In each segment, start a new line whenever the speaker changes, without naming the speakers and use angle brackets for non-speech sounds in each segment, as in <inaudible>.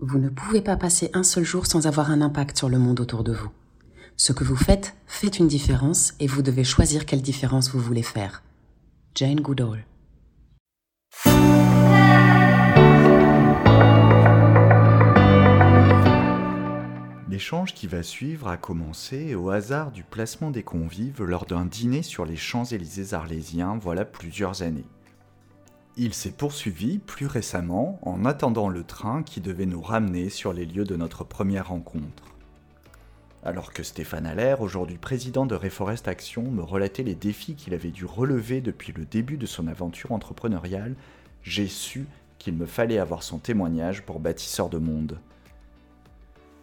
Vous ne pouvez pas passer un seul jour sans avoir un impact sur le monde autour de vous. Ce que vous faites fait une différence et vous devez choisir quelle différence vous voulez faire. Jane Goodall.
L'échange qui va suivre a commencé au hasard du placement des convives lors d'un dîner sur les Champs-Élysées arlésiens voilà plusieurs années. Il s'est poursuivi plus récemment en attendant le train qui devait nous ramener sur les lieux de notre première rencontre. Alors que Stéphane Allaire, aujourd'hui président de Reforest Action, me relatait les défis qu'il avait dû relever depuis le début de son aventure entrepreneuriale, j'ai su qu'il me fallait avoir son témoignage pour bâtisseur de monde.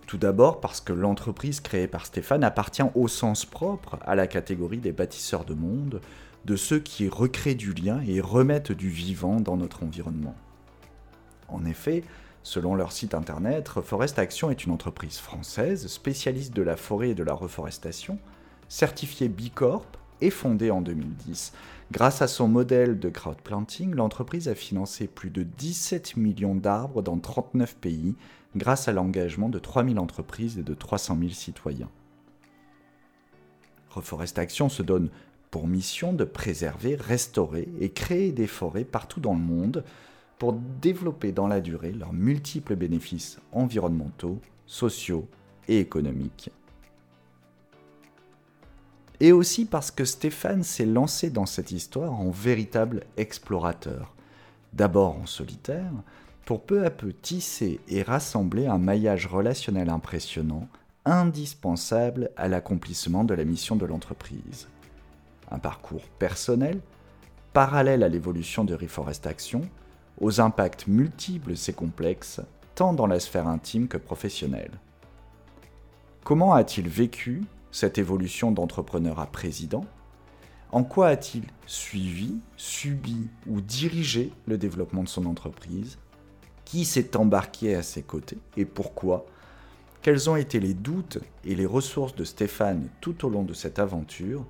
Tout d'abord parce que l'entreprise créée par Stéphane appartient au sens propre à la catégorie des bâtisseurs de monde, de ceux qui recréent du lien et remettent du vivant dans notre environnement. En effet, selon leur site internet, Reforest Action est une entreprise française spécialiste de la forêt et de la reforestation, certifiée Bicorp et fondée en 2010. Grâce à son modèle de crowdplanting, l'entreprise a financé plus de 17 millions d'arbres dans 39 pays grâce à l'engagement de 3000 entreprises et de 300 000 citoyens. Reforest Action se donne mission de préserver, restaurer et créer des forêts partout dans le monde pour développer dans la durée leurs multiples bénéfices environnementaux, sociaux et économiques. Et aussi parce que Stéphane s'est lancé dans cette histoire en véritable explorateur, d'abord en solitaire, pour peu à peu tisser et rassembler un maillage relationnel impressionnant, indispensable à l'accomplissement de la mission de l'entreprise un parcours personnel, parallèle à l'évolution de Reforest Action, aux impacts multiples et complexes, tant dans la sphère intime que professionnelle. Comment a-t-il vécu cette évolution d'entrepreneur à président? En quoi a-t-il suivi, subi ou dirigé le développement de son entreprise? Qui s'est embarqué à ses côtés et pourquoi? Quels ont été les doutes et les ressources de Stéphane tout au long de cette aventure?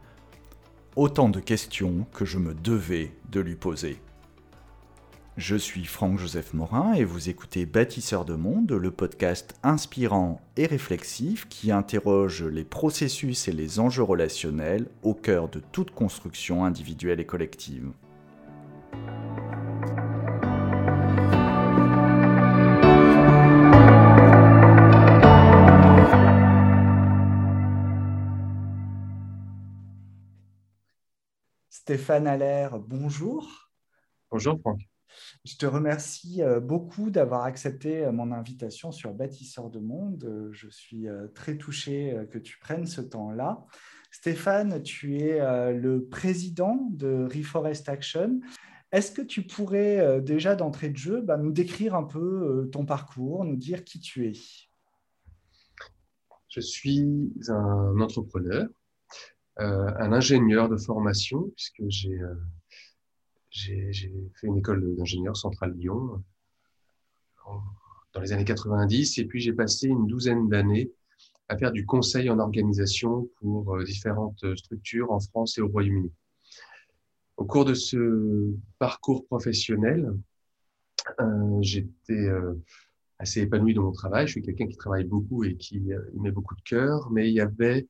Autant de questions que je me devais de lui poser. Je suis Franck-Joseph Morin et vous écoutez Bâtisseur de Monde, le podcast inspirant et réflexif qui interroge les processus et les enjeux relationnels au cœur de toute construction individuelle et collective. Stéphane Allaire, bonjour.
Bonjour Franck.
Je te remercie euh, beaucoup d'avoir accepté euh, mon invitation sur Bâtisseur de Monde. Euh, je suis très touché que tu prennes ce temps-là. Stéphane, tu es le président de Reforest Action. Est-ce que tu pourrais déjà d'entrée de jeu bah, nous décrire un peu ton parcours, nous dire qui tu es?
Je suis un entrepreneur un ingénieur de formation, puisque j'ai euh, j'ai fait une école d'ingénieur centrale Lyon dans les années 90, et puis j'ai passé une douzaine d'années à faire du conseil en organisation pour euh, différentes structures en France et au Royaume-Uni. Au cours de ce parcours professionnel, euh, j'étais euh, assez épanoui dans mon travail. Je suis quelqu'un qui travaille beaucoup et qui met beaucoup de cœur, mais il y avait euh,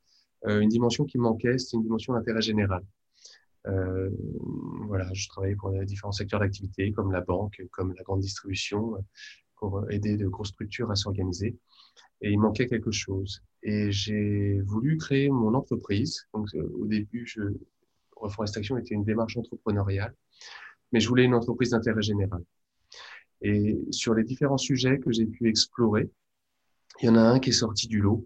une dimension qui manquait, c'est une dimension d'intérêt général. Euh, voilà, je travaillais pour différents secteurs d'activité, comme la banque, comme la grande distribution, pour aider de grosses structures à s'organiser. Et il manquait quelque chose. Et j'ai voulu créer mon entreprise. Donc, euh, au début, je, Reforestation était une démarche entrepreneuriale, mais je voulais une entreprise d'intérêt général. Et sur les différents sujets que j'ai pu explorer, il y en a un qui est sorti du lot,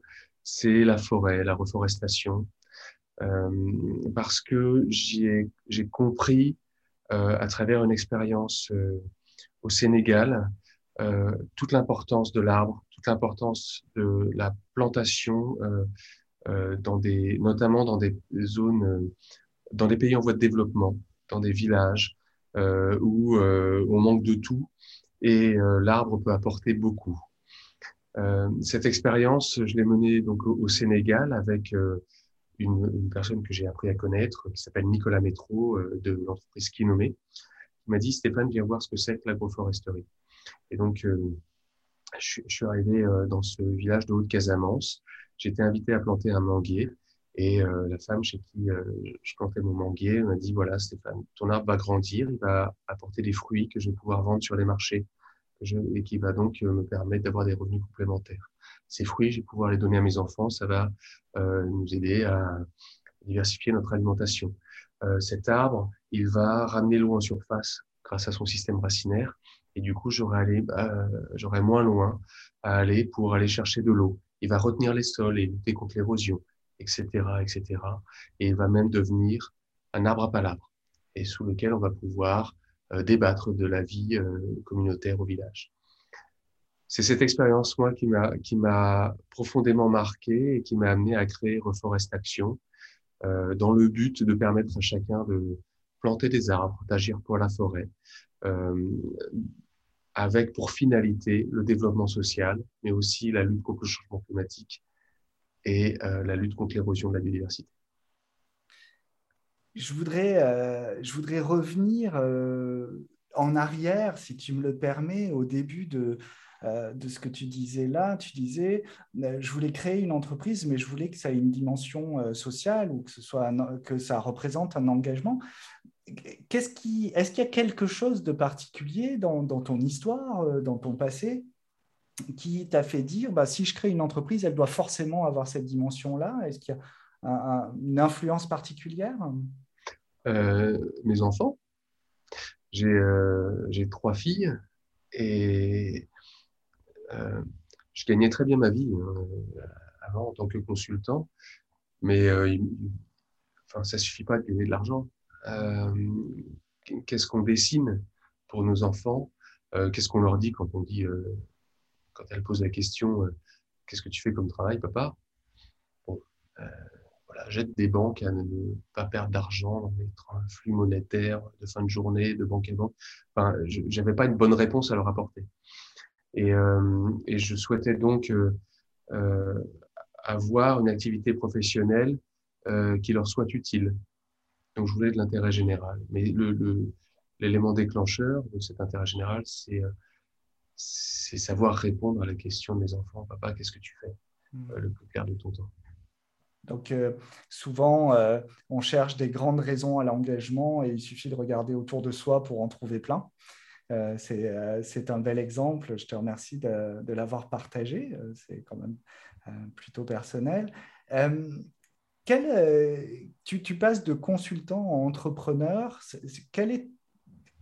c'est la forêt, la reforestation, euh, parce que j'ai compris euh, à travers une expérience euh, au Sénégal toute l'importance de l'arbre, toute l'importance de la plantation, dans des, notamment dans des zones, dans des pays en voie de développement, dans des villages où on manque de tout et l'arbre peut apporter beaucoup. Euh, cette expérience, je l'ai menée donc au, Sénégal avec euh, une, une, personne que j'ai appris à connaître, qui s'appelle Nicolas Métro euh, de l'entreprise Kinomé, qui m'a dit Stéphane, viens voir ce que c'est que l'agroforesterie. Et donc, je, suis arrivé dans ce village de Haute-Casamance. J'étais invité à planter un manguier. Et la femme chez qui je plantais mon manguier m'a dit, voilà, Stéphane, ton arbre va grandir, il va apporter des fruits que je vais pouvoir vendre sur les marchés et qui va donc me permettre d'avoir des revenus complémentaires. Ces fruits, je vais pouvoir les donner à mes enfants, ça va nous aider à diversifier notre alimentation. cet arbre, il va ramener l'eau en surface grâce à son système racinaire. Et du coup, j'aurai bah, moins loin à aller pour aller chercher de l'eau. Il va retenir les sols et lutter contre l'érosion, etc., etc. Et il va même devenir un arbre à palabres et sous lequel on va pouvoir euh, débattre de la vie euh, communautaire au village. C'est cette expérience, moi, qui m'a, qui m'a profondément marqué et qui m'a amené à créer Reforest Action, euh, dans le but de permettre à chacun de planter des arbres, d'agir pour la forêt, euh, avec pour finalité le développement social, mais aussi la lutte contre le changement climatique et euh, la lutte contre l'érosion de la biodiversité.
Je voudrais, euh, je voudrais revenir en arrière, si tu me le permets, au début de, de ce que tu disais là. Tu disais, je voulais créer une entreprise, mais je voulais que ça ait une dimension sociale ou que, ce soit que ça représente un engagement qu'est-ce qui, est-ce qu'il y a quelque chose de particulier dans, ton histoire, euh, dans ton passé, qui t'a fait dire, bah, si je crée une entreprise, elle doit forcément avoir cette dimension-là? Est-ce qu'il y a une influence particulière?
Euh, Mes enfants. Euh, j'ai, trois filles et je gagnais très bien ma vie hein, avant en tant que consultant, mais enfin, ça suffit pas de gagner de l'argent. Euh, qu'est-ce qu'on dessine pour nos enfants, euh, qu'est-ce qu'on leur dit quand on dit, euh, quand elles posent la question, qu'est-ce que tu fais comme travail, papa? J'aide des banques à ne pas perdre d'argent dans les flux monétaires de fin de journée, de banque à banque. Enfin, j'avais pas une bonne réponse à leur apporter. Et, et je souhaitais donc avoir une activité professionnelle qui leur soit utile. Donc, je voulais de l'intérêt général. Mais l'élément déclencheur de cet intérêt général, c'est euh, savoir répondre à la question de mes enfants. Papa, qu'est-ce que tu fais? Euh, le plus clair de ton temps
donc euh, souvent, on cherche des grandes raisons à l'engagement et il suffit de regarder autour de soi pour en trouver plein. c'est un bel exemple. Je te remercie de, l'avoir partagé. c'est quand même plutôt personnel. Euh, tu, passes de consultant à entrepreneur. Quel est,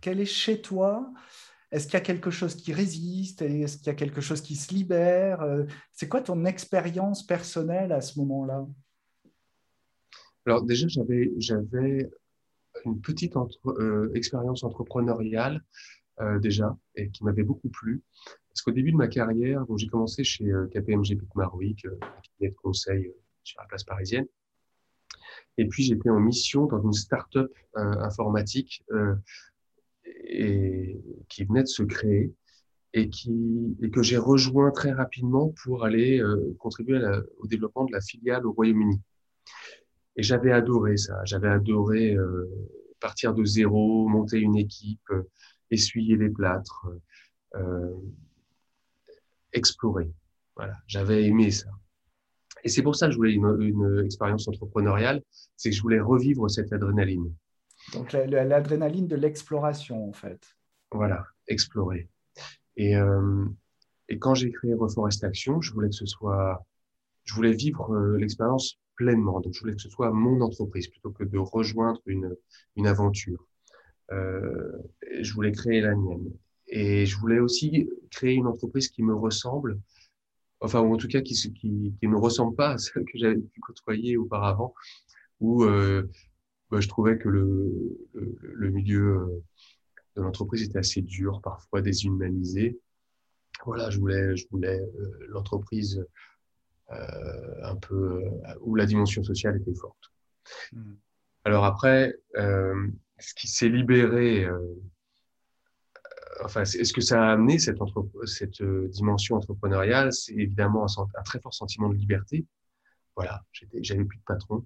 quel est chez toi? Est-ce qu'il y a quelque chose qui résiste? Est-ce qu'il y a quelque chose qui se libère? Euh, C'est quoi ton expérience personnelle à ce moment-là?
Alors déjà, j'avais, une petite euh, expérience entrepreneuriale déjà et qui m'avait beaucoup plu. Parce qu'au début de ma carrière, j'ai commencé chez KPMG Picmaroic, qui est de conseil sur la place parisienne. Et puis j'étais en mission dans une start-up euh, informatique euh, et, qui venait de se créer et, qui, et que j'ai rejoint très rapidement pour aller euh, contribuer au développement de la filiale au Royaume-Uni. Et j'avais adoré ça, j'avais adoré partir de zéro, monter une équipe, essuyer les plâtres, explorer. Voilà, j'avais aimé ça. Et c'est pour ça que je voulais une, expérience entrepreneuriale, c'est que je voulais revivre cette adrénaline.
Donc l'adrénaline de l'exploration, en fait.
Voilà, explorer. Et, euh, et quand j'ai créé Reforest Action, je voulais que ce soit, je voulais vivre euh, l'expérience pleinement. Donc je voulais que ce soit mon entreprise plutôt que de rejoindre une, une aventure. Euh, je voulais créer la mienne. Et je voulais aussi créer une entreprise qui me ressemble, enfin, ou en tout cas qui, qui, qui ne ressemble pas à <laughs> celle que j'avais pu côtoyer auparavant, où euh, bah, je trouvais que le, le, milieu euh, de l'entreprise était assez dur, parfois déshumanisé. Voilà, je voulais, je voulais l'entreprise un peu où la dimension sociale était forte. Hmm. Alors après, ce qui s'est libéré enfin, est-ce que ça a amené cette, cette euh, dimension entrepreneuriale? C'est évidemment un, très fort sentiment de liberté. Voilà, j'avais plus de patron.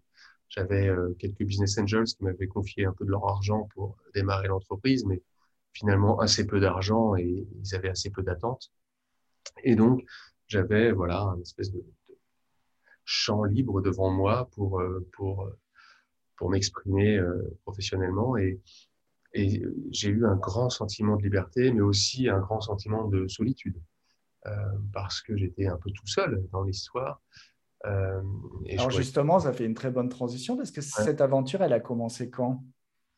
J'avais euh, quelques business angels qui m'avaient confié un peu de leur argent pour démarrer l'entreprise, mais finalement assez peu d'argent et ils avaient assez peu d'attentes. Et donc, j'avais voilà un espèce de, champ libre devant moi pour euh, pour pour m'exprimer professionnellement et et j'ai eu un grand sentiment de liberté, mais aussi un grand sentiment de solitude, euh, parce que j'étais un peu tout seul dans l'histoire.
Euh, Alors justement, ça fait une très bonne transition, parce que cette aventure, elle a commencé quand?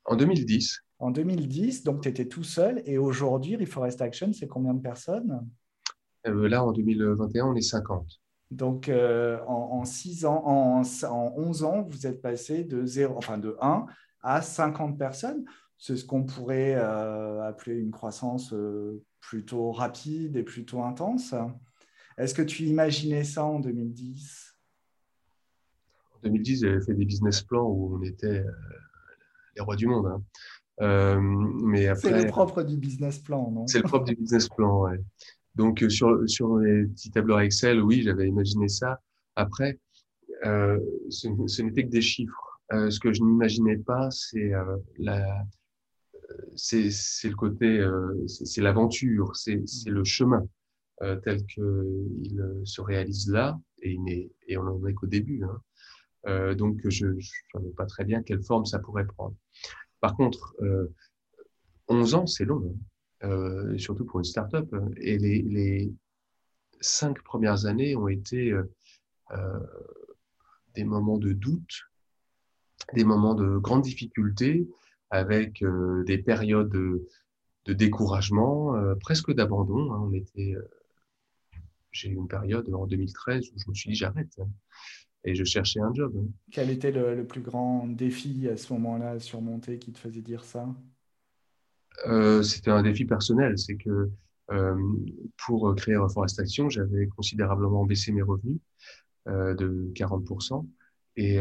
En 2010.
En 2010, donc tu étais tout seul, et aujourd'hui, Reforest Action, c'est combien de personnes?
Euh, Là, en 2021, on est 50.
Donc, en, 6 ans, en, en, 11 ans, vous êtes passé de, 0, enfin de 1 à 50 personnes c'est ce qu'on pourrait euh, appeler une croissance euh, plutôt rapide et plutôt intense. Est-ce que tu imaginais ça en 2010
En 2010, j'avais fait des business plans où on était euh, les rois du monde. Hein. mais après,
c'est le propre du business plan, non?
C'est le propre du business plan, ouais. Donc sur, sur les petits tableurs Excel, oui, j'avais imaginé ça. Après, ce, ce n'était que des chiffres. ce que je n'imaginais pas, c'est la, c'est le côté, euh, c'est l'aventure, c'est le chemin euh, tel qu'il se réalise là, et, et on n'en est qu'au début. Hein. donc, je ne savais pas très bien quelle forme ça pourrait prendre. Par contre, 11 ans, c'est long, hein. Surtout pour une start-up. Et les, cinq premières années ont été des moments de doute, des moments de grande difficulté, avec euh, des périodes de, découragement, euh, presque d'abandon. Hein. On était, euh, j'ai eu une période en 2013 où je me suis dit j'arrête hein. et je cherchais un job. Hein.
Quel était le, plus grand défi à ce moment-là à surmonter qui te faisait dire ça?
C'était un défi personnel, c'est que pour créer Reforest Action, j'avais considérablement baissé mes revenus de 40% et,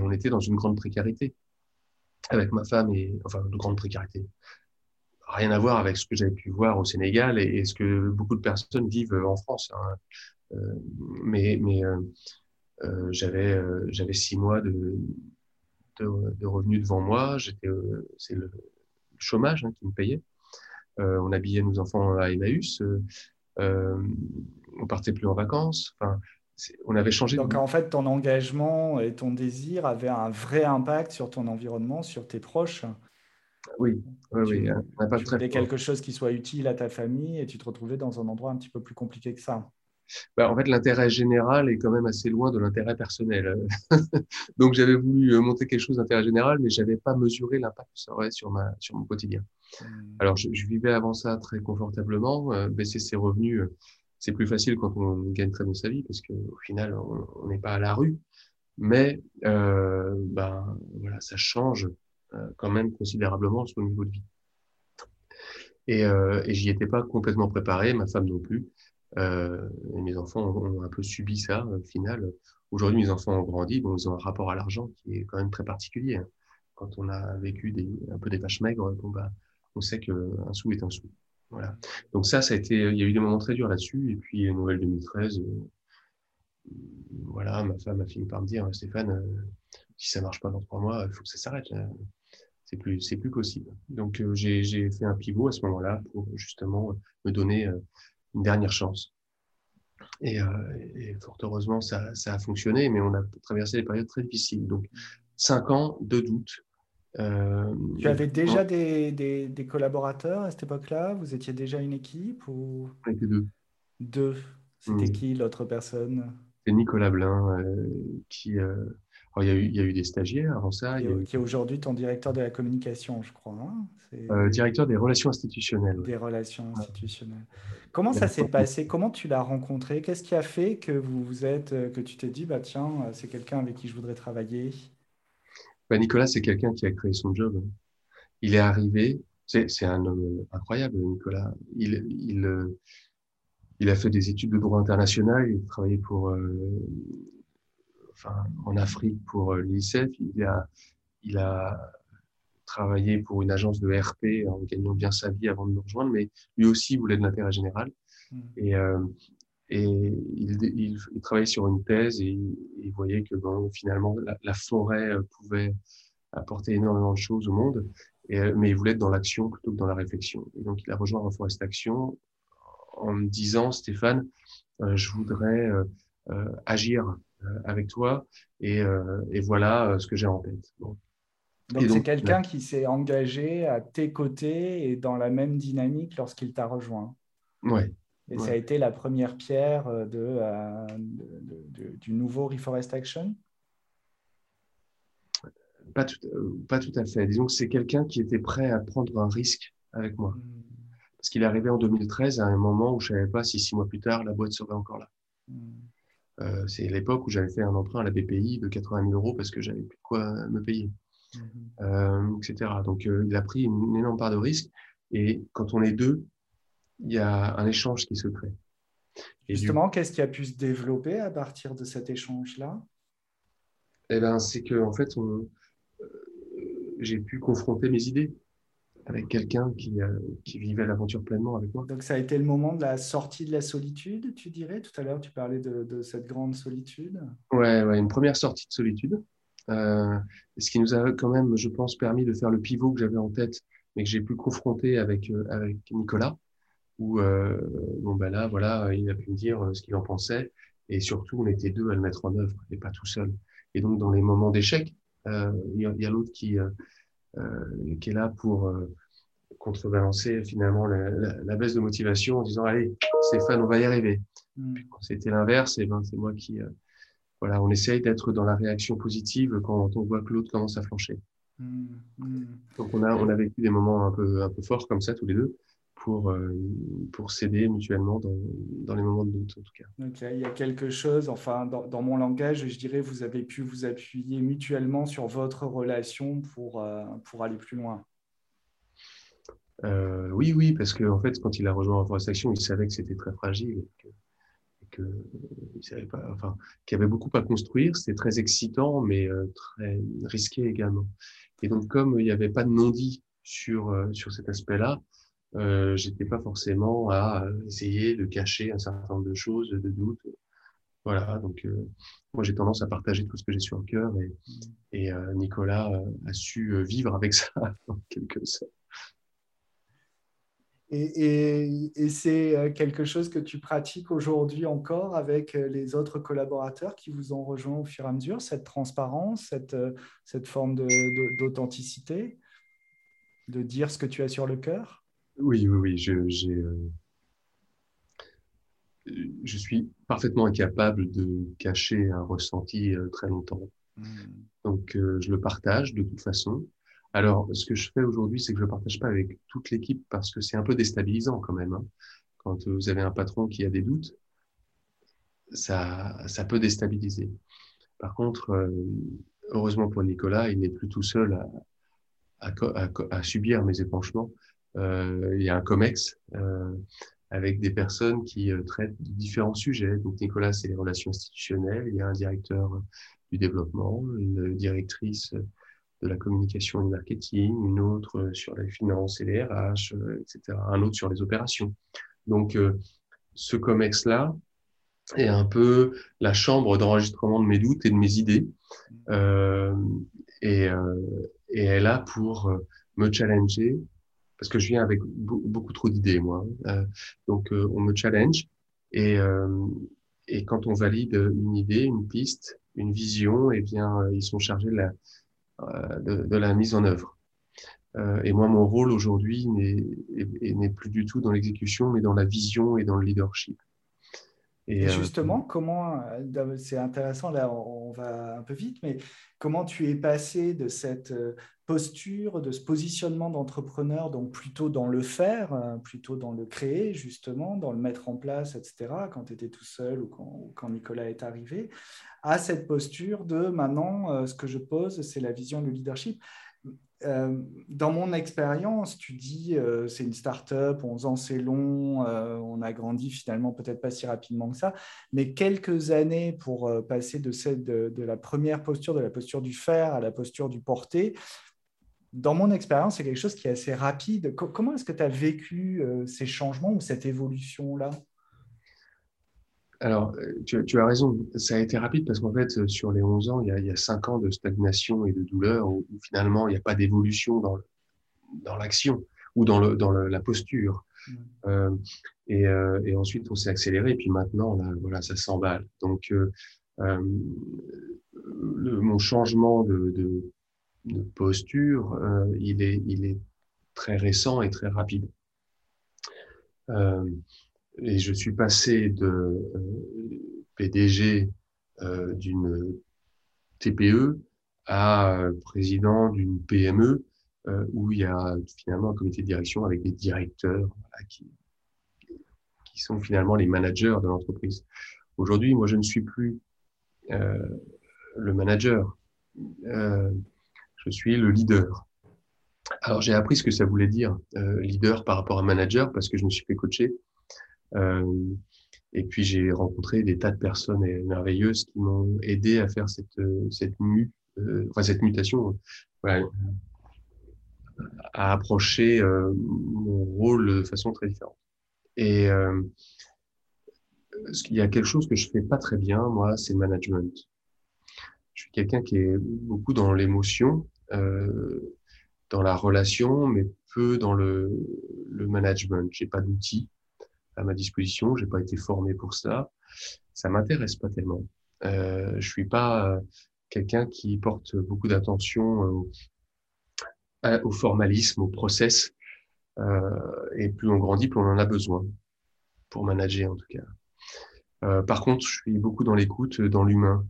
on était dans une grande précarité avec ma femme et enfin de grande précarité. Rien à voir avec ce que j'avais pu voir au Sénégal et, ce que beaucoup de personnes vivent en France. Hein. Euh, mais mais euh, euh, j'avais j'avais six mois de, de, revenus devant moi. J'étais c'est le, chômage hein, qui me payait. on habillait nos enfants à Emmaüs. on partait plus en vacances. Enfin, on avait changé.
Donc en fait, ton engagement et ton désir avaient un vrai impact sur ton environnement, sur tes proches.
Oui, oui,
tu, oui. tu quelque chose qui soit utile à ta famille et tu te retrouvais dans un endroit un petit peu plus compliqué que ça.
Bah, en fait, l'intérêt général est quand même assez loin de l'intérêt personnel. <laughs> Donc, j'avais voulu euh, monter quelque chose d'intérêt général, mais j'avais pas mesuré l'impact que ça aurait sur, ma, sur mon quotidien. Hmm. Alors, je, vivais avant ça très confortablement, euh, baisser ses revenus. Euh, c'est plus facile quand on gagne très bien sa vie parce qu'au final, on n'est pas à la rue. Mais euh, ben, voilà, ça change euh, quand même considérablement le niveau de vie. Et, euh, et j'y étais pas complètement préparé, ma femme non plus. Euh, et mes enfants ont, un peu subi ça au final. Aujourd'hui, mes enfants ont grandi, bon, ils ont un rapport à l'argent qui est quand même très particulier. Hein. Quand on a vécu des, un peu des vaches maigres, bon, bah, on sait qu'un sou est un sou. Voilà. Donc ça, ça a été, il y a eu des moments très durs là-dessus. Et puis, nouvelle 2013, euh, voilà, ma femme a fini par me dire, Stéphane, euh, si ça marche pas dans trois mois, il faut que ça s'arrête. C'est plus, c'est plus possible. Donc euh, j'ai fait un pivot à ce moment-là pour justement me donner une dernière chance. Et, et fort heureusement, ça, ça, a fonctionné, mais on a traversé des périodes très difficiles. Donc cinq ans de doute,
euh, tu avais déjà des, des, collaborateurs à cette époque-là? Vous étiez déjà une équipe ou...
On était deux.
Deux. C'était mm. qui l'autre personne?
C'est Nicolas Blin, euh, qui... Euh, il, y a eu, il y a eu des stagiaires avant ça.
Qui est aujourd'hui ton directeur de la communication, je crois.
Hein directeur des relations institutionnelles.
Des relations institutionnelles. Comment ça s'est passé? Comment tu l'as rencontré? Qu'est-ce qui a fait que vous vous êtes, que tu t'es dit, bah tiens, c'est quelqu'un avec qui je voudrais travailler?
Bah, Nicolas, c'est quelqu'un qui a créé son job. Il est arrivé, c'est un homme incroyable, Nicolas. Il, il, euh, il a fait des études de droit international, il a travaillé pour, euh, enfin, en Afrique pour euh, l'UNICEF, il a, il a travaillé pour une agence de RP en gagnant bien sa vie avant de nous rejoindre, mais lui aussi voulait de l'intérêt général. Mmh. Et, et il, il, travaillait sur une thèse et il, voyait que bon, finalement la, forêt euh, pouvait apporter énormément de choses au monde, et, euh, mais il voulait être dans l'action plutôt que dans la réflexion. Et donc il a rejoint Reforest Action en me disant, Stéphane, je voudrais agir avec toi et, et voilà ce que j'ai en tête.
Donc, c'est quelqu'un qui s'est engagé à tes côtés et dans la même dynamique lorsqu'il t'a rejoint.
Ouais.
Et ça a été la première pierre de, du nouveau Reforest Action?
Pas tout, pas tout à fait. Disons que c'est quelqu'un qui était prêt à prendre un risque avec moi. Hmm. Parce qu'il est arrivé en 2013 à un moment où je savais pas si six mois plus tard la boîte serait encore là. Hmm. Euh, c'est l'époque où j'avais fait un emprunt à la BPI de 80 000 euros parce que j'avais plus quoi me payer, hmm. euh, etc. Donc euh, il a pris une, énorme part de risque. Et quand on est deux, il y a un échange qui se crée.
Et Justement, qu'est-ce qui a pu se développer à partir de cet échange-là?
Eh ben, c'est que en fait, on, j'ai pu confronter mes idées avec quelqu'un qui, euh, qui, vivait l'aventure pleinement avec moi.
Donc ça a été le moment de la sortie de la solitude, tu dirais? Tout à l'heure, tu parlais de, de, cette grande solitude.
Ouais, ouais, une première sortie de solitude. Euh, ce qui nous a quand même, je pense, permis de faire le pivot que j'avais en tête, mais que j'ai pu confronter avec, euh, avec Nicolas, où, bon, ben là, voilà, il a pu me dire ce qu'il en pensait, et surtout, on était deux à le mettre en œuvre, et pas tout seul. Et donc, dans les moments d'échec, il y a, l'autre qui, qui est là pour contrebalancer finalement la, la, baisse de motivation en disant allez Stéphane on va y arriver. Mm. c'était l'inverse, et eh ben c'est moi qui voilà on essaye d'être dans la réaction positive quand on voit que l'autre commence à flancher. Mm. Mm. Donc on a on a vécu des moments un peu un peu forts comme ça tous les deux pour, euh, pour s'aider mutuellement dans, dans, les moments de doute, en tout cas.
Donc il y a quelque chose, enfin, dans, dans, mon langage, je dirais, vous avez pu vous appuyer mutuellement sur votre relation pour, euh, pour aller plus loin.
Euh, oui, oui, parce qu'en en fait, quand il a rejoint Forest Action, il savait que c'était très fragile et que, il savait pas, enfin, qu'il y avait beaucoup à construire. C'était très excitant, mais très risqué également. Et donc, comme il n'y avait pas de non-dit sur, sur cet aspect-là, euh, j'étais pas forcément à essayer de cacher un certain nombre de choses, de doutes. Voilà, donc euh, moi j'ai tendance à partager tout ce que j'ai sur le cœur et, euh, Nicolas euh, a su vivre avec ça <laughs> en quelque sorte.
Et, et, c'est quelque chose que tu pratiques aujourd'hui encore avec les autres collaborateurs qui vous ont rejoint au fur et à mesure, cette transparence, cette, cette forme d'authenticité, de, de dire ce que tu as sur le cœur?
Oui, oui, oui. Je, euh, je suis parfaitement incapable de cacher un ressenti euh, très longtemps. Hmm. Donc, euh, je le partage de toute façon. Alors, ce que je fais aujourd'hui, c'est que je ne le partage pas avec toute l'équipe parce que c'est un peu déstabilisant quand même. Hein. Quand vous avez un patron qui a des doutes, ça, ça peut déstabiliser. Par contre, heureusement pour Nicolas, il n'est plus tout seul à, à, à subir mes épanchements. Euh, il y a un COMEX euh, avec des personnes qui euh, traitent de différents sujets. Donc Nicolas, c'est les relations institutionnelles. Il y a un directeur du développement, une directrice de la communication et du marketing, une autre sur les finances et les RH, etc. Un autre sur les opérations. Donc, ce COMEX-là est un peu la chambre d'enregistrement de mes doutes et de mes idées. Et, elle là pour me challenger parce que je viens avec beaucoup trop d'idées, moi. Euh, donc, euh, on me challenge et, euh, et quand on valide une idée, une piste, une vision, eh bien, ils sont chargés de la, de, de la mise en œuvre. et moi, mon rôle aujourd'hui n'est plus du tout dans l'exécution, mais dans la vision et dans le leadership.
Et, justement, comment, c'est intéressant, là on va un peu vite, mais comment tu es passé de cette posture, de ce positionnement d'entrepreneur, donc plutôt dans le faire, euh, plutôt dans le créer, justement, dans le mettre en place, etc., quand tu étais tout seul ou quand, Nicolas est arrivé, à cette posture de maintenant, euh, ce que je pose, c'est la vision, le leadership. Euh, dans mon expérience, tu dis c'est une start-up, 11 ans c'est long, on a grandi finalement peut-être pas si rapidement que ça, mais quelques années pour passer de, cette, de, la première posture, de la posture du faire à la posture du porter, dans mon expérience, c'est quelque chose qui est assez rapide. comment est-ce que tu as vécu euh, ces changements ou cette évolution-là?
Alors, euh, tu, as raison, ça a été rapide parce qu'en fait, euh, sur les 11 ans, il y, a, il 5 ans de stagnation et de douleur où, finalement, il n'y a pas d'évolution dans, dans l'action ou dans, le, dans la posture. Mm. Et, et, ensuite, on s'est accéléré. Et puis maintenant, là, voilà, ça s'emballe. Donc, le, mon changement de, de, de posture, il, est, il est très récent et très rapide. Euh, et je suis passé de euh, PDG euh, d'une TPE à président d'une PME où il y a finalement un comité de direction avec des directeurs qui, qui sont finalement les managers de l'entreprise. Aujourd'hui, moi, je ne suis plus euh, le manager, euh, je suis le leader. Alors, j'ai appris ce que ça voulait dire, euh, leader par rapport à manager, parce que je me suis fait coacher. Euh, et puis, j'ai rencontré des tas de personnes merveilleuses qui m'ont aidé à faire cette, cette, mu, euh, enfin, cette mutation, voilà, à approcher euh, mon rôle de façon très différente. Et euh, il y a quelque chose que je fais pas très bien, moi, c'est management. Je suis quelqu'un qui est beaucoup dans l'émotion. Euh, dans la relation, mais peu dans le, le management. J'ai pas d'outils à ma disposition, j'ai pas été formé pour ça. Ça m'intéresse pas tellement. Euh, je suis pas euh, quelqu'un qui porte beaucoup d'attention euh, au formalisme, au process. Et plus on grandit, plus on en a besoin pour manager en tout cas. Par contre, je suis beaucoup dans l'écoute, dans l'humain.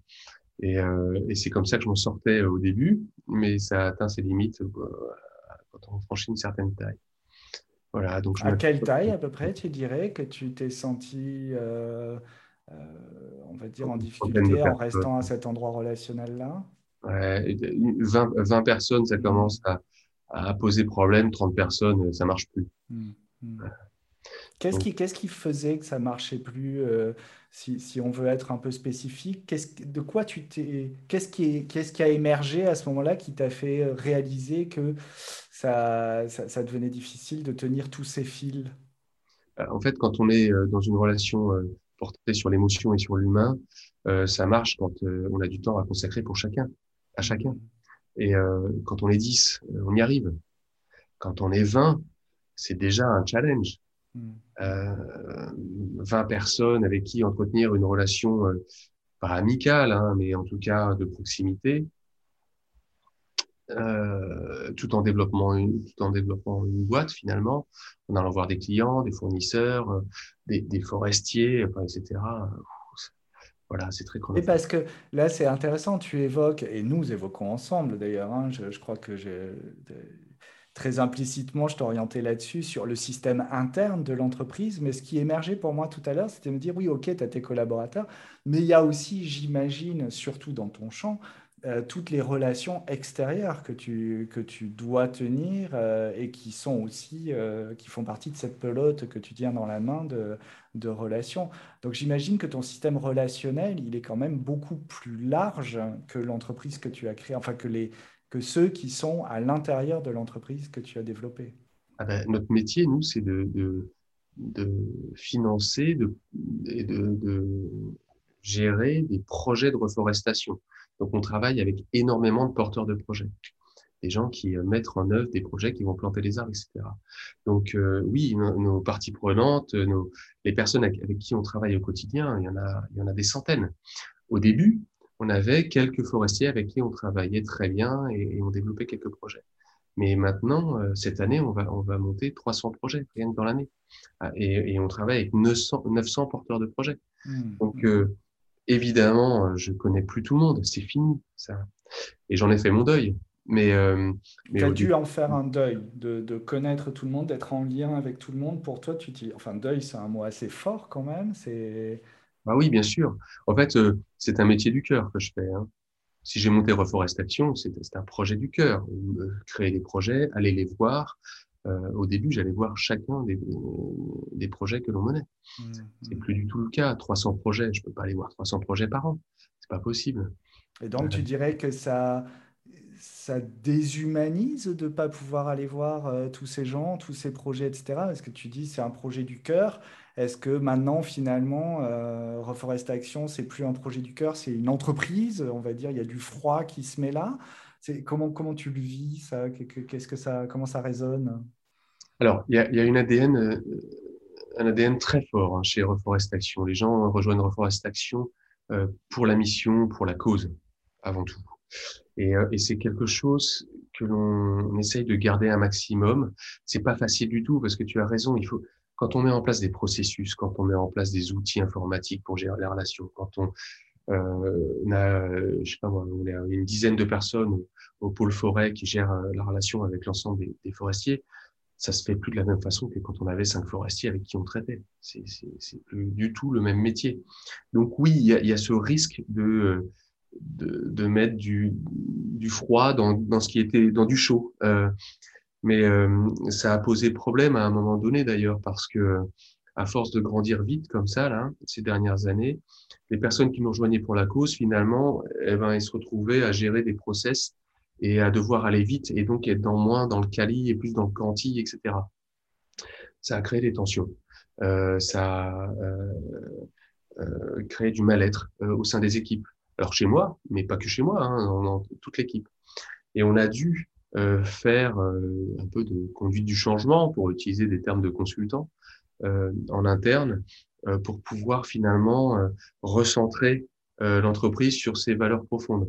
Et, euh, et c'est comme ça que je m'en sortais au début, mais ça atteint ses limites euh, quand on franchit une certaine taille.
Voilà, donc je à quelle taille à peu près tu dirais que tu t'es senti, euh, euh, on va dire, en difficulté en restant à cet endroit relationnel-là?
Ouais, 20, 20, personnes, ça commence à, à, poser problème, 30 personnes, ça marche plus. Mmh,
mmh. Qu'est-ce qui, faisait que ça marchait plus euh, si, si, on veut être un peu spécifique, qu'est-ce, de quoi tu t'es, qu'est-ce qui, a émergé à ce moment-là qui t'a fait réaliser que ça, ça, ça, devenait difficile de tenir tous ces fils?
Euh, En fait, quand on est euh, dans une relation portée sur l'émotion et sur l'humain, ça marche quand on a du temps à consacrer pour chacun, à chacun. Et quand on est 10, on y arrive. Quand on est 20, c'est déjà un challenge euh, 20 personnes avec qui entretenir une relation euh, pas amicale, hein, mais en tout cas de proximité, euh, tout en développant une, tout en développant une boîte finalement, en allant voir des clients, des fournisseurs, euh, des, des forestiers, etc. Voilà, c'est très
Et parce que là, c'est intéressant, tu évoques, et nous évoquons ensemble d'ailleurs, hein, je, je, crois que j'ai très implicitement, je t'orientais là-dessus, sur le système interne de l'entreprise. Mais ce qui émergeait pour moi tout à l'heure, c'était de me dire, oui, OK, tu as tes collaborateurs, mais il y a aussi, j'imagine, surtout dans ton champ, euh, toutes les relations extérieures que tu, que tu dois tenir euh, et qui sont aussi, euh, qui font partie de cette pelote que tu tiens dans la main de, de relations. Donc j'imagine que ton système relationnel, il est quand même beaucoup plus large que l'entreprise que tu as créée, enfin que les, que ceux qui sont à l'intérieur de l'entreprise que tu as développée
ah ben, Notre métier, nous, c'est de, financer de, et de, gérer des projets de reforestation. Donc, on travaille avec énormément de porteurs de projets, des gens qui euh, mettent en œuvre des projets qui vont planter les arbres, etc. Donc, euh, oui, nos, parties prenantes, nos, les personnes avec, qui on travaille au quotidien, il y en a des centaines. Au début, on avait quelques forestiers avec qui on travaillait très bien et, on développait quelques projets. Mais maintenant, euh, cette année, on va, on va monter 300 projets, rien que dans l'année. Ah, et, on travaille avec 900, 900 porteurs de projets. Mmh. Donc, euh, évidemment, je connais plus tout le monde, c'est fini, ça. Et j'en ai fait mon deuil. Mais, euh,
tu as dû en faire un deuil, de, de connaître tout le monde, d'être en lien avec tout le monde. Pour toi, tu enfin, deuil, c'est un mot assez fort quand même. C'est
ah oui, bien sûr. En fait, euh, c'est un métier du cœur que je fais. Hein. Si j'ai monté Reforestation, c'est un projet du cœur. créer des projets, aller les voir. Euh, au début, j'allais voir chacun des, des projets que l'on menait. Mmh, c'est mmh. plus du tout le cas. 300 projets, je peux pas aller voir 300 projets par an. C'est pas possible.
Et donc, tu euh, dirais que ça, ça déshumanise de ne pas pouvoir aller voir euh, tous ces gens, tous ces projets, etc. Est-ce que tu dis c'est un projet du cœur Est-ce que maintenant, finalement, euh, Reforest Action, c'est plus un projet du cœur, c'est une entreprise On va dire, il y a du froid qui se met là? Comment, comment tu le vis, ça? Qu'est-ce que ça Comment ça résonne?
Alors, il y a, une ADN, euh, un ADN très fort hein, chez Reforestation. Les gens rejoignent Reforestation euh, pour la mission, pour la cause, avant tout. Et, et c'est quelque chose que l'on essaye de garder un maximum. C'est pas facile du tout parce que tu as raison. Il faut, quand on met en place des processus, quand on met en place des outils informatiques pour gérer les relations, quand on, euh, a, je sais pas on une dizaine de personnes au, pôle forêt qui gèrent euh, la relation avec l'ensemble des, forestiers, ça se fait plus de la même façon que quand on avait cinq forestiers avec qui on traitait. C'est, c'est, plus du tout le même métier. Donc oui, il y a, ce risque de, de, de mettre du, du froid dans, dans ce qui était dans du chaud. Euh, mais euh, ça a posé problème à un moment donné d'ailleurs parce que à force de grandir vite comme ça là ces dernières années, les personnes qui nous rejoignaient pour la cause finalement, eh ben, elles se retrouvaient à gérer des process et à devoir aller vite et donc être dans moins dans le quali et plus dans le quanti, etc. Ça a créé des tensions. Euh, ça a euh, euh, créé du mal-être euh, au sein des équipes. Alors chez moi, mais pas que chez moi, hein, dans, dans toute l'équipe. Et on a dû euh, faire euh, un peu de conduite du changement, pour utiliser des termes de consultant, euh, en interne, pour pouvoir finalement recentrer l'entreprise sur ses valeurs profondes.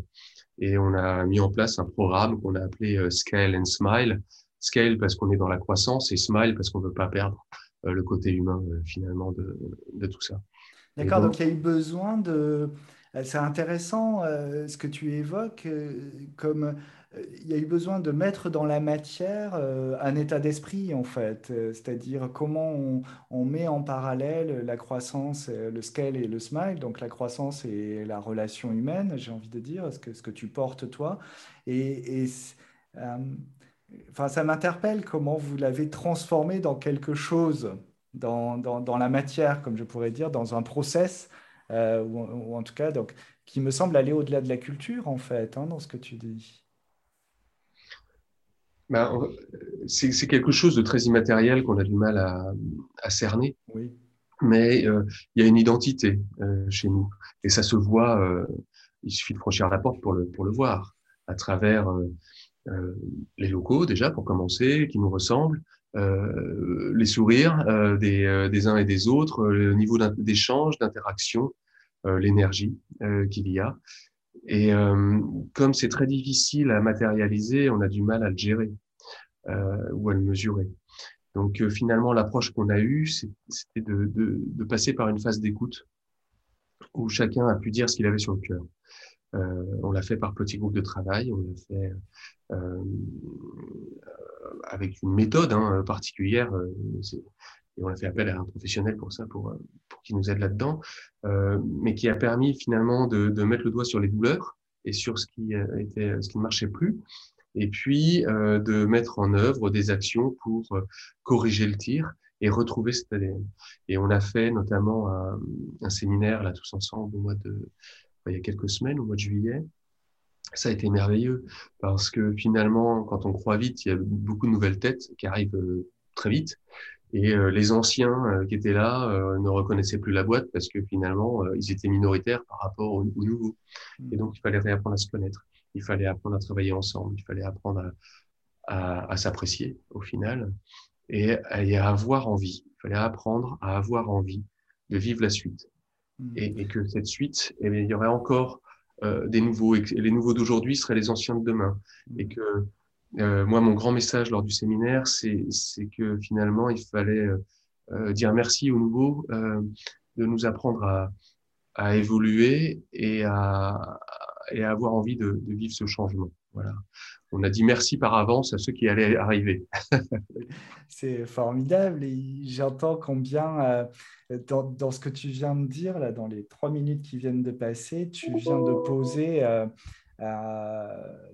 Et on a mis en place un programme qu'on a appelé Scale and Smile. Scale parce qu'on est dans la croissance et Smile parce qu'on ne veut pas perdre le côté humain finalement de, de tout ça.
D'accord, donc, il y a eu besoin de... C'est intéressant ce que tu évoques comme il y a eu besoin de mettre dans la matière euh, un état d'esprit, en fait, euh, c'est-à-dire comment on, met en parallèle la croissance, euh, le scale et le smile, donc la croissance et la relation humaine, j'ai envie de dire, ce que, ce que tu portes toi. Et, ça m'interpelle comment vous l'avez transformé dans quelque chose, dans, dans, la matière, comme je pourrais dire, dans un process, ou, ou, en tout cas, donc, qui me semble aller au-delà de la culture, en fait, hein, dans ce que tu dis.
Ben, c'est quelque chose de très immatériel qu'on a du mal à, à cerner.
Oui.
Mais euh, il y a une identité euh, chez nous. Et ça se voit, euh, il suffit de franchir la porte pour le, pour le voir, à travers euh, les locaux déjà, pour commencer, qui nous ressemblent, les sourires des, des uns et des autres, le niveau d'échange, d'interaction, l'énergie qu'il y a. Et euh, comme c'est très difficile à matérialiser, on a du mal à le gérer euh, ou à le mesurer. Donc euh, finalement, l'approche qu'on a eue, c'était de, de, de, passer par une phase d'écoute où chacun a pu dire ce qu'il avait sur le cœur. Euh, on l'a fait par petits groupes de travail, on l'a fait euh, avec une méthode hein, particulière et on a fait appel à un professionnel pour ça, pour, pour qu'il nous aide là-dedans, euh, mais qui a permis finalement de, de, mettre le doigt sur les douleurs et sur ce qui était, ce qui ne marchait plus, et puis euh, de mettre en œuvre des actions pour euh, corriger le tir et retrouver cet ADN. Et on a fait notamment un, un séminaire là tous ensemble au mois de, il y a quelques semaines, au mois de juillet, ça a été merveilleux parce que finalement, quand on croit vite, il y a beaucoup de nouvelles têtes qui arrivent euh, très vite. Et euh, les anciens euh, qui étaient là euh, ne reconnaissaient plus la boîte parce que finalement, ils étaient minoritaires par rapport aux, nouveaux. Et donc, il fallait réapprendre à se connaître. Il fallait apprendre à travailler ensemble. Il fallait apprendre à, à, à s'apprécier au final et à, avoir envie. Il fallait apprendre à avoir envie de vivre la suite. Mm. Et, et que cette suite, eh bien, il y aurait encore euh, des nouveaux. Et les nouveaux d'aujourd'hui seraient les anciens de demain. Mm. Et que euh, moi, mon grand message lors du séminaire, c'est que finalement, il fallait euh, euh, dire merci aux nouveaux, de nous apprendre à, évoluer et à, avoir envie de, vivre ce changement. Voilà. On a dit merci par avance à ceux qui allaient arriver. <laughs>
C'est formidable et j'entends combien, dans, dans, ce que tu viens de dire, là, dans les trois minutes qui viennent de passer, tu viens de poser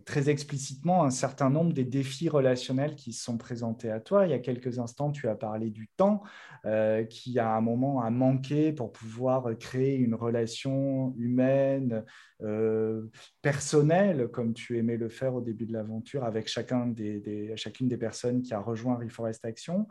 très explicitement un certain nombre des défis relationnels qui sont présentés à toi. Il y a quelques instants, tu as parlé du temps euh, qui, à un moment, a manqué pour pouvoir créer une relation humaine, euh, personnelle, comme tu aimais le faire au début de l'aventure, avec chacun des, chacune des personnes qui a rejoint Reforest Action.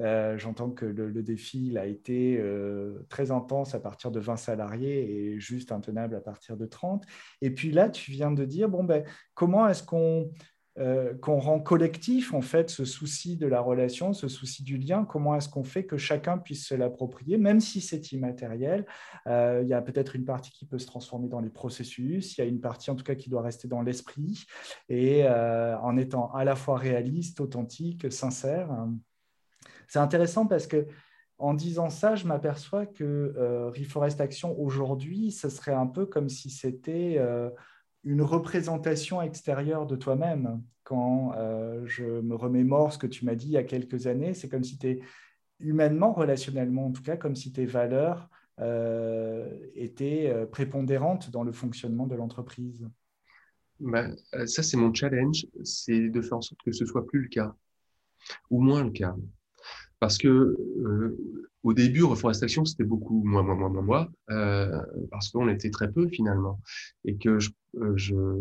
Euh, j'entends que le, défi il a été euh, très intense à partir de 20 salariés et juste intenable à partir de 30. Et puis là, tu viens de dire, bon, ben, comment est-ce qu'on euh, qu'on rend collectif, en fait, ce souci de la relation, ce souci du lien? Comment est-ce qu'on fait que chacun puisse se l'approprier, même si c'est immatériel? Il y a peut-être une partie qui peut se transformer dans les processus, il y a une partie, en tout cas, qui doit rester dans l'esprit, et en étant à la fois réaliste, authentique, sincère. C'est intéressant parce que en disant ça, je m'aperçois que euh, Reforest Action aujourd'hui, ce serait un peu comme si c'était euh, une représentation extérieure de toi-même. Quand euh, je me remémore ce que tu m'as dit il y a quelques années, c'est comme si tu es humainement, relationnellement en tout cas, comme si tes valeurs étaient prépondérantes dans le fonctionnement de l'entreprise.
Ben, ça, c'est mon challenge, c'est de faire en sorte que ce soit plus le cas, ou moins le cas. Parce que euh, au début, reforestation, c'était beaucoup moins, moins, moins, moins, moins, euh, parce qu'on était très peu finalement, et que euh,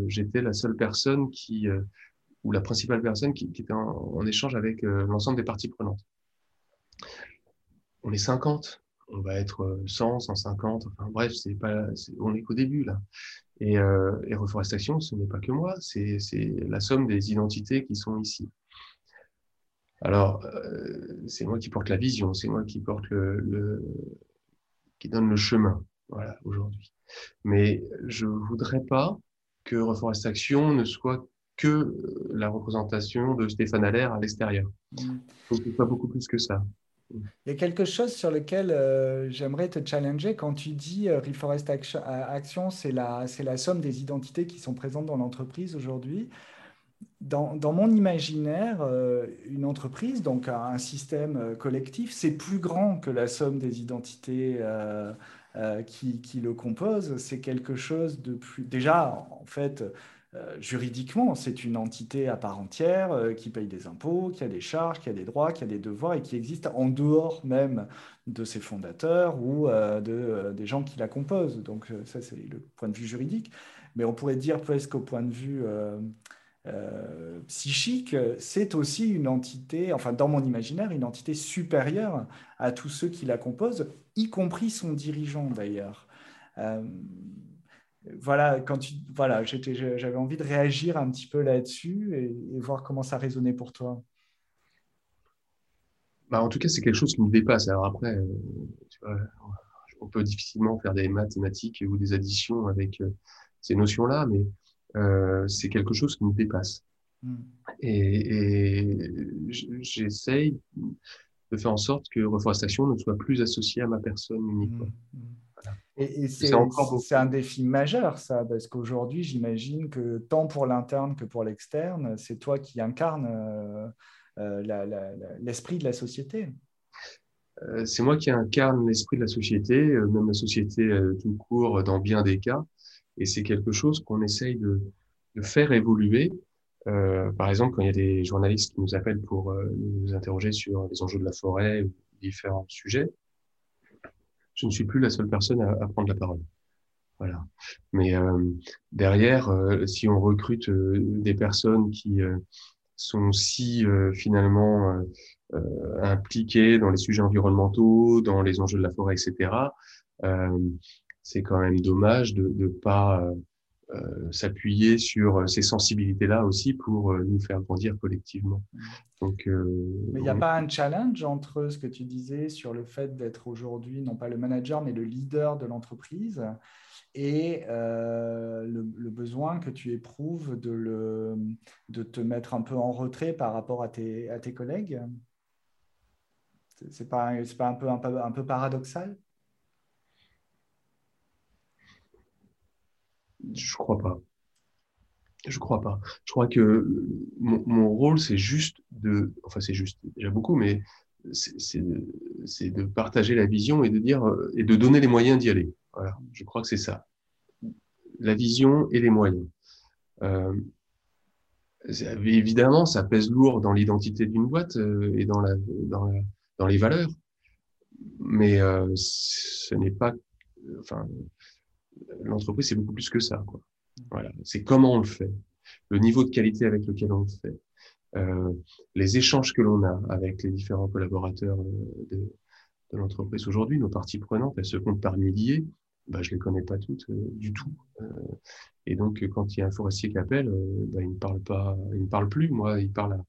j'étais la seule personne qui, euh, ou la principale personne qui, qui était en, échange avec euh, l'ensemble des parties prenantes. On est 50, on va être 100, 150, enfin bref, c'est pas, on est qu'au début là. Et, et reforestation, ce n'est pas que moi, c'est la somme des identités qui sont ici. Alors, euh, c'est moi qui porte la vision, c'est moi qui porte le, qui donne le chemin, voilà, aujourd'hui. Mais je voudrais pas que Reforestation ne soit que la représentation de Stéphane Allaire à l'extérieur. Il faut que ce soit beaucoup plus que ça.
Il y a quelque chose sur lequel euh, j'aimerais te challenger quand tu dis euh, Reforest Action, c'est la, la somme des identités qui sont présentes dans l'entreprise aujourd'hui dans, mon imaginaire, euh, une entreprise, donc un système euh, collectif, c'est plus grand que la somme des identités euh, qui, le composent. C'est quelque chose de plus... Déjà, en fait, juridiquement, c'est une entité à part entière qui paye des impôts, qui a des charges, qui a des droits, qui a des devoirs et qui existe en dehors même de ses fondateurs ou de, des gens qui la composent. Donc ça, c'est le point de vue juridique. Mais on pourrait dire presque au point de vue euh, psychique, c'est aussi une entité, enfin dans mon imaginaire, une entité supérieure à tous ceux qui la composent, y compris son dirigeant d'ailleurs. Euh, voilà, quand tu, voilà, j'avais envie de réagir un petit peu là-dessus et, voir comment ça résonnait pour toi.
Bah, en tout cas, c'est quelque chose qui me dépasse. Alors après, euh, on peut difficilement faire des mathématiques ou des additions avec ces notions-là, mais euh, c'est quelque chose qui me dépasse. Hmm. Et, et j'essaye de faire en sorte que reforestation ne soit plus associée à ma personne unique. Hmm.
Et, c'est un défi majeur, ça, parce qu'aujourd'hui, j'imagine que tant pour l'interne que pour l'externe, c'est toi qui incarnes euh, euh, l'esprit de la société.
c'est moi qui incarne l'esprit de la société, même la société tout court dans bien des cas. Et c'est quelque chose qu'on essaye de, de, faire évoluer. Euh, par exemple, quand il y a des journalistes qui nous appellent pour euh, nous interroger sur les enjeux de la forêt ou différents sujets, je ne suis plus la seule personne à, prendre la parole. Voilà. Mais euh, derrière, euh, si on recrute euh, des personnes qui sont si finalement impliquées dans les sujets environnementaux, dans les enjeux de la forêt, etc., c'est quand même dommage de ne pas euh, euh, s'appuyer sur ces sensibilités-là aussi pour euh, nous faire grandir collectivement. Mmh.
Mais il n'y a pas un challenge entre ce que tu disais sur le fait d'être aujourd'hui, non pas le manager, mais le leader de l'entreprise et le, besoin que tu éprouves de, le, de te mettre un peu en retrait par rapport à tes, à tes collègues? C'est pas, pas un, peu, un, peu, un peu paradoxal?
Je crois pas. Je crois pas. Je crois que mon, rôle, c'est juste de, enfin c'est juste déjà beaucoup, mais c'est de, partager la vision et de dire et de donner les moyens d'y aller. Voilà. Je crois que c'est ça. La vision et les moyens. Euh, évidemment, ça pèse lourd dans l'identité d'une boîte euh, et dans, la, dans, la, dans les valeurs, mais euh, ce n'est pas, enfin, l'entreprise, c'est beaucoup plus que ça. Quoi. Voilà. C'est comment on le fait, le niveau de qualité avec lequel on le fait, euh, les échanges que l'on a avec les différents collaborateurs euh, de, l'entreprise aujourd'hui, nos parties prenantes, elles se comptent par milliers. bah, je les connais pas toutes du tout. et donc, quand il y a un forestier qui appelle, bah, il ne parle parle plus. Moi, il parle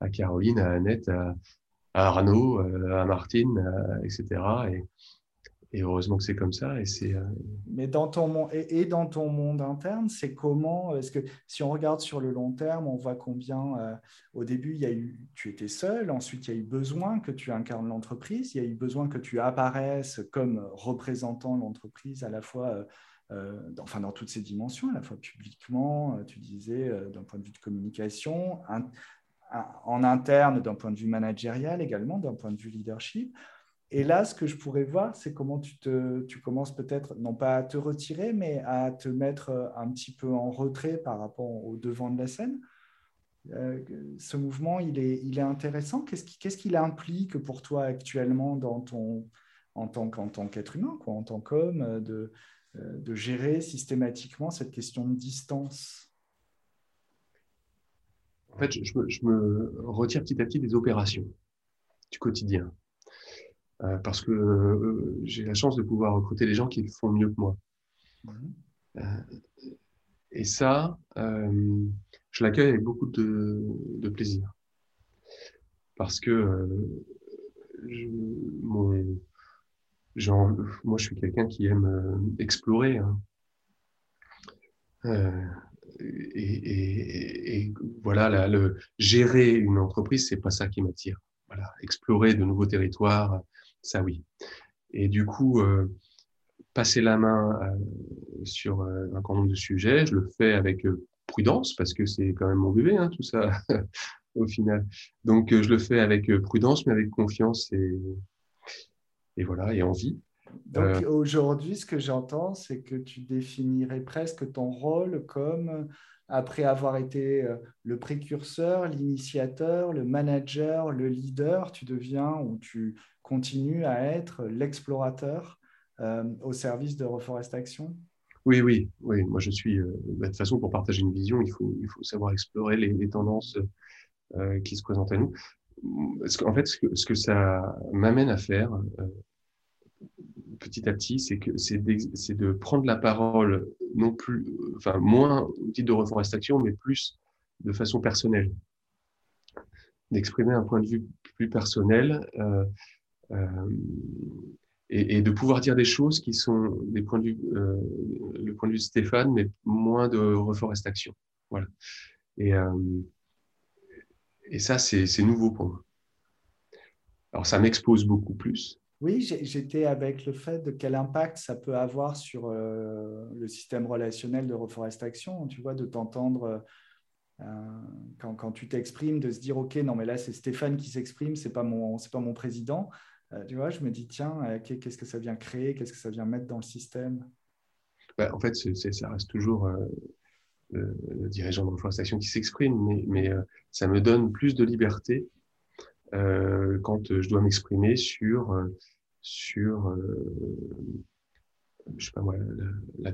à, Caroline, à Annette, à, Arnaud, à Martine, etc. Et, et heureusement que c'est comme ça. Et c'est. Euh,
Mais dans ton monde et, dans ton monde interne, c'est comment Est-ce que si on regarde sur le long terme, on voit combien euh, au début il y a eu, tu étais seul, ensuite il y a eu besoin que tu incarnes l'entreprise, il y a eu besoin que tu apparaisses comme représentant l'entreprise à la fois. Euh, enfin, dans toutes ces dimensions, à la fois publiquement, tu disais, d'un point de vue de communication, en interne, d'un point de vue managérial également, d'un point de vue leadership. Et là, ce que je pourrais voir, c'est comment tu, commences peut-être, non pas à te retirer, mais à te mettre euh, un petit peu en retrait par rapport au devant de la scène. Euh, ce mouvement, il est, intéressant. Qu'est-ce qu'il implique pour toi actuellement en tant qu'être humain, en tant qu'homme, euh, de, gérer systématiquement cette question de distance?
En fait, je me retire petit à petit des opérations du quotidien. Euh, parce que euh, j'ai la chance de pouvoir recruter des gens qui le font mieux que moi. Mhm. Euh, et ça, je l'accueille avec beaucoup de, de, plaisir. Parce que je, mon, genre, moi, je suis quelqu'un qui aime explorer. Hein. et, et, et, voilà, le, gérer une entreprise, c'est pas ça qui m'attire. Voilà, explorer de nouveaux territoires, ça oui. Et du coup, euh, passer la main euh, sur euh, un grand nombre de sujets, je le fais avec prudence parce que c'est quand même mon bébé, hein, tout ça, <laughs> au final. Donc, je le fais avec prudence, mais avec confiance et, et voilà, et envie.
Donc aujourd'hui, ce que j'entends, c'est que tu définirais presque ton rôle comme, après avoir été le précurseur, l'initiateur, le manager, le leader, tu deviens ou tu continue à être l'explorateur euh, au service de Reforestation
oui, oui, oui. Moi, je suis. Euh, bah, de toute façon, pour partager une vision, il faut, il faut savoir explorer les, tendances euh, qui se présentent à nous. Qu'en fait, ce que ça m'amène à faire, petit à petit, c'est de, prendre la parole, non plus, enfin, moins au titre de reforestation, mais plus de façon personnelle. D'exprimer un point de vue plus personnel. Euh, euh, et, de pouvoir dire des choses qui sont des points de vue, euh, le point de vue de Stéphane, mais moins de reforestation. Voilà. Et ça, c'est nouveau pour moi. Alors, ça m'expose beaucoup plus.
Oui, j'étais avec le fait de quel impact ça peut avoir sur le système relationnel de reforestation, tu vois, de t'entendre quand, quand, tu t'exprimes, de se dire, OK, non, mais là, c'est Stéphane qui s'exprime, ce n'est pas, mon, pas mon président. Euh, tu vois, je me dis, tiens, euh, qu'est-ce que ça vient créer Qu'est-ce que ça vient mettre dans le système?
Bah, En fait, ça reste toujours euh, le, dirigeant de reforestation qui s'exprime, mais ça me donne plus de liberté quand je dois m'exprimer sur, sur je sais pas moi, la,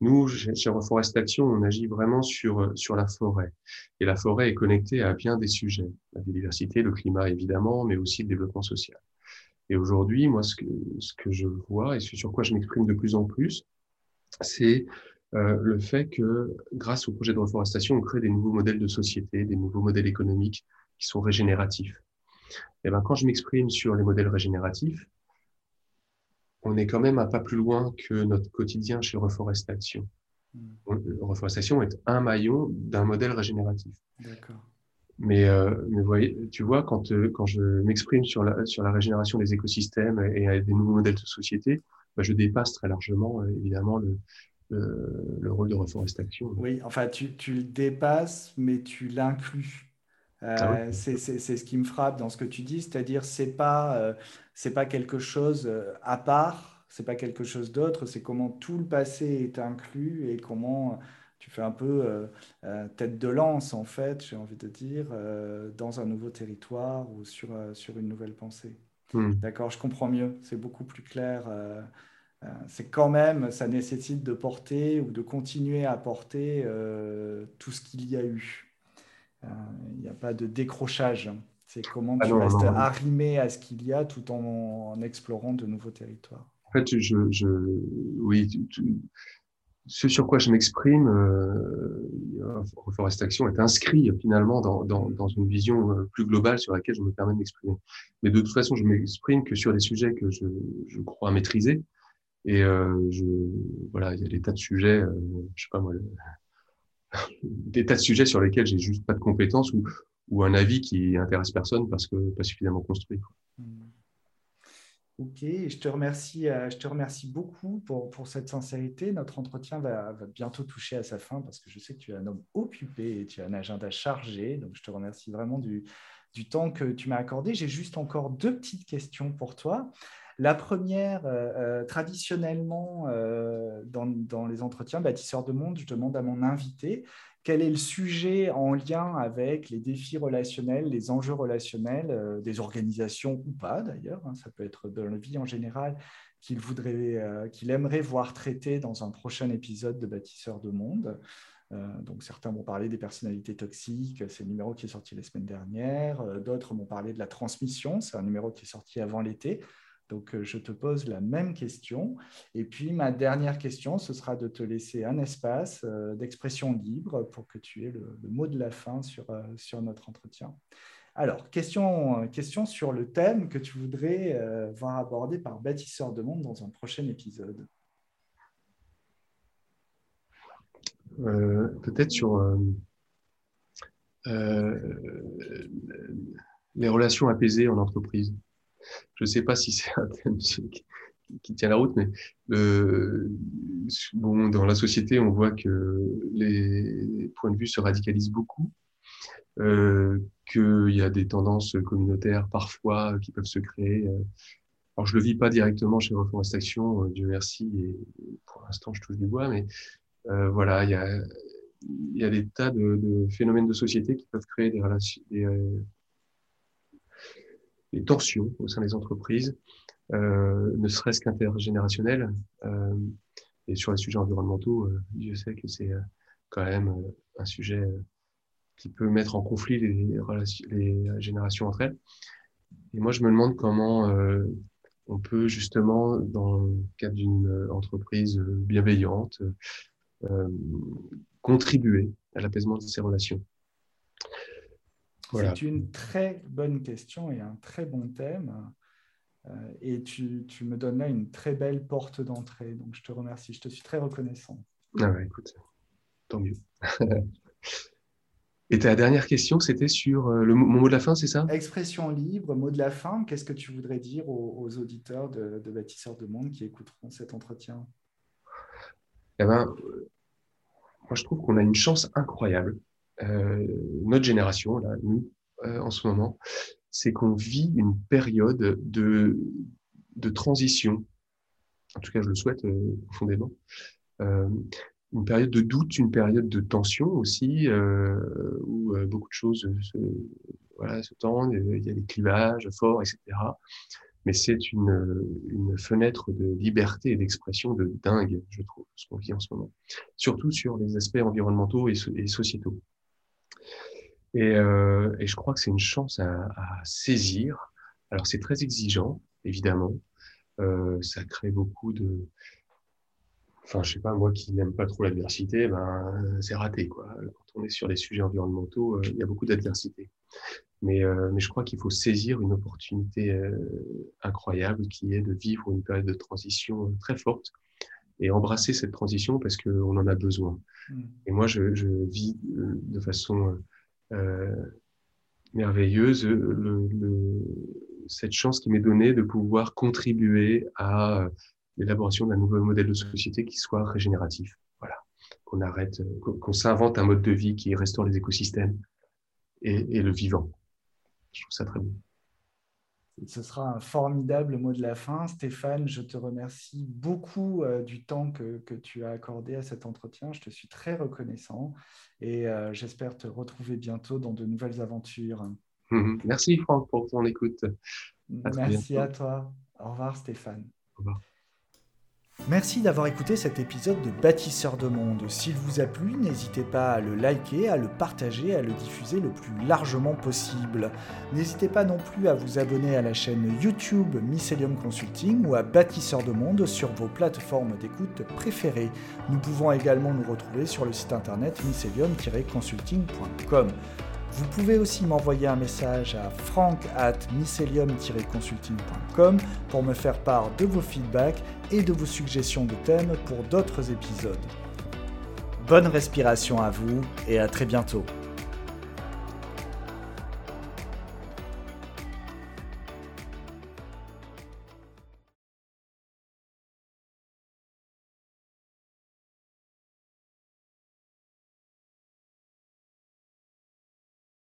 nous, chez Reforestation, on agit vraiment sur, sur la forêt. Et la forêt est connectée à bien des sujets. La biodiversité, le climat, évidemment, mais aussi le développement social. Et aujourd'hui, moi, ce que, ce que je vois et ce sur quoi je m'exprime de plus en plus, c'est euh, le fait que grâce au projet de reforestation, on crée des nouveaux modèles de société, des nouveaux modèles économiques qui sont régénératifs. Et ben, quand je m'exprime sur les modèles régénératifs, on est quand même un pas plus loin que notre quotidien chez Reforestation. Mmh. Reforestation est un maillon d'un modèle régénératif. D'accord. Mais, euh, mais voyez, tu vois, quand, euh, quand je m'exprime sur la, sur la régénération des écosystèmes et, des nouveaux modèles de société, bah, je dépasse très largement, euh, évidemment, le, le, rôle de reforestation.
Oui, enfin, tu, tu le dépasses, mais tu l'inclus. Ah c'est ce qui me frappe dans ce que tu dis, c'est-à-dire c'est pas c'est pas quelque chose à part, c'est pas quelque chose d'autre, c'est comment tout le passé est inclus et comment tu fais un peu euh, euh, tête de lance, en fait, j'ai envie de dire, euh, dans un nouveau territoire ou sur, sur une nouvelle pensée. Hmm. D'accord, je comprends mieux, c'est beaucoup plus clair. c'est quand même, ça nécessite de porter ou de continuer à porter tout ce qu'il y a eu. Il n'y a pas de décrochage. C'est comment ah tu restes arrimé à ce qu'il y a tout en, en explorant de nouveaux territoires.
fait, je, je oui, ce sur quoi je m'exprime, euh, Reforest Action est inscrit finalement dans, dans, dans, une vision euh, plus globale sur laquelle je me permets de m'exprimer. Mais de toute façon, je m'exprime que sur des sujets que je, je crois maîtriser. Et euh, je, voilà, il y a des tas de sujets, euh, je sais pas moi, <laughs> des tas de sujets sur lesquels j'ai juste pas de compétences ou, ou un avis qui intéresse personne parce que pas suffisamment construit. Mmh.
Ok, je te remercie, euh, je te remercie beaucoup pour, pour cette sincérité. Notre entretien va, va, bientôt toucher à sa fin parce que je sais que tu es un homme occupé et tu as un agenda chargé. Donc, je te remercie vraiment du, du temps que tu m'as accordé. J'ai juste encore deux petites questions pour toi. La première, euh, euh, traditionnellement, dans, dans, les entretiens bâtisseurs de monde, je demande à mon invité quel est le sujet en lien avec les défis relationnels, les enjeux relationnels euh, des organisations ou pas d'ailleurs, hein, ça peut être dans la vie en général, qu'il euh, aimerait voir traité dans un prochain épisode de Bâtisseurs de Monde. Euh, donc certains m'ont parlé des personnalités toxiques, c'est le numéro qui est sorti la semaine dernière. D'autres m'ont parlé de la transmission, c'est un numéro qui est sorti avant l'été. Donc, euh, je te pose la même question. Et puis, ma dernière question, ce sera de te laisser un espace euh, d'expression libre pour que tu aies le, mot de la fin sur, euh, sur notre entretien. Alors, question, question sur le thème que tu voudrais voir abordé par Bâtisseur de Monde dans un prochain épisode.
Peut-être sur les relations apaisées en entreprise je ne sais pas si c'est <laughs> un thème qui, tient la route, mais bon, dans la société, on voit que les points de vue se radicalisent beaucoup, euh, qu'il y a des tendances communautaires parfois qui peuvent se créer. Alors, je le vis pas directement chez Reforestation, euh, Dieu merci, et pour l'instant, je touche du bois, mais euh, voilà, il y a, des tas de, phénomènes de société qui peuvent créer des relations, des, euh, les tensions au sein des entreprises, euh, ne serait-ce qu'intergénérationnelles. Euh, et sur les sujets environnementaux, euh, je sais que c'est quand même un sujet qui peut mettre en conflit les générations entre elles. Et moi, je me demande comment on peut justement, dans le cadre d'une entreprise bienveillante, contribuer à l'apaisement de ces relations.
C'est une très bonne question et un très bon thème. Euh, et tu, tu, me donnes là une très belle porte d'entrée. Donc, je te remercie. Je te suis très reconnaissant.
Ah ouais, écoute, tant mieux. <laughs> et ta dernière question, c'était sur euh, le mon mot de la fin, c'est ça?
Expression libre, mot de la fin. Qu'est-ce que tu voudrais dire aux, auditeurs de, de, Bâtisseurs de Monde qui écouteront cet entretien?
Eh ben, moi, je trouve qu'on a une chance incroyable notre génération, là, nous, euh, en ce moment, c'est qu'on vit une période de, de transition. En tout cas, je le souhaite euh, profondément. Euh, une période de doute, une période de tension aussi, euh, où beaucoup de choses se, voilà, se tendent, il y a des clivages forts, etc. Mais c'est une, une fenêtre de liberté et d'expression de dingue, je trouve, ce qu'on vit en ce moment. Surtout sur les aspects environnementaux et sociétaux. Et, euh, et je crois que c'est une chance à, saisir. Alors c'est très exigeant, évidemment. Euh, ça crée beaucoup de... Enfin, je sais pas, moi qui n'aime pas trop l'adversité, ben, c'est raté. Quoi. Quand on est sur des sujets environnementaux, euh, il y a beaucoup d'adversité. Mais, je crois qu'il faut saisir une opportunité incroyable qui est de vivre une période de transition très forte et embrasser cette transition parce qu'on en a besoin. Mm. Et moi, je, je vis de façon euh, merveilleuse le, le, cette chance qui m'est donnée de pouvoir contribuer à l'élaboration d'un nouveau modèle de société qui soit régénératif. Voilà, qu'on arrête, qu'on s'invente un mode de vie qui restaure les écosystèmes et, et le vivant. Je trouve ça très bon.
Ce sera un formidable mot de la fin. Stéphane, je te remercie beaucoup euh, du temps que, que, tu as accordé à cet entretien. Je te suis très reconnaissant et euh, j'espère te retrouver bientôt dans de nouvelles aventures.
Merci Franck pour ton écoute.
À Merci à toi. Au revoir Stéphane. Au revoir. Merci d'avoir écouté cet épisode de Bâtisseurs de Monde. S'il vous a plu, n'hésitez pas à le liker, à le partager, à le diffuser le plus largement possible. N'hésitez pas non plus à vous abonner à la chaîne YouTube Mycelium Consulting ou à Bâtisseurs de Monde sur vos plateformes d'écoute préférées. Nous pouvons également nous retrouver sur le site internet mycelium-consulting.com. Vous pouvez aussi m'envoyer un message à frank at mycelium-consulting.com pour me faire part de vos feedbacks et de vos suggestions de thèmes pour d'autres épisodes. Bonne respiration à vous et à très bientôt.